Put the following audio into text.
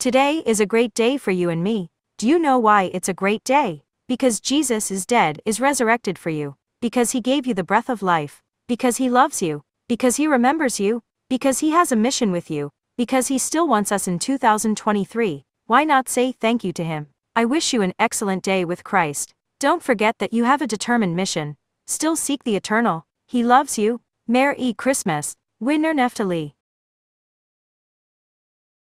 Today is a great day for you and me. Do you know why it's a great day? Because Jesus is dead, is resurrected for you. Because he gave you the breath of life. Because he loves you. Because he remembers you. Because he has a mission with you. Because he still wants us in 2023. Why not say thank you to him? I wish you an excellent day with Christ. Don't forget that you have a determined mission. Still seek the eternal. He loves you. Merry Christmas. Winner Nephtali.